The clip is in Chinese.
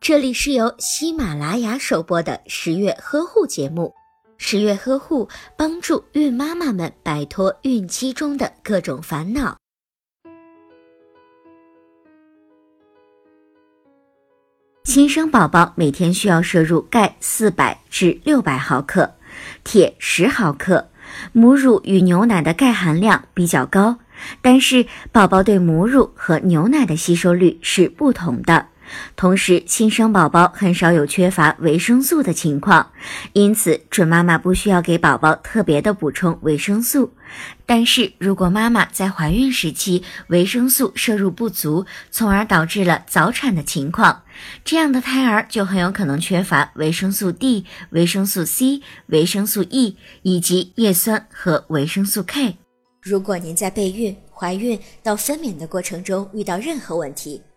这里是由喜马拉雅首播的十月呵护节目。十月呵护帮助孕妈妈们摆脱孕期中的各种烦恼。新生宝宝每天需要摄入钙四百至六百毫克，铁十毫克。母乳与牛奶的钙含量比较高，但是宝宝对母乳和牛奶的吸收率是不同的。同时，新生宝宝很少有缺乏维生素的情况，因此准妈妈不需要给宝宝特别的补充维生素。但是如果妈妈在怀孕时期维生素摄入不足，从而导致了早产的情况，这样的胎儿就很有可能缺乏维生素 D、维生素 C、维生素 E 以及叶酸和维生素 K。如果您在备孕、怀孕到分娩的过程中遇到任何问题，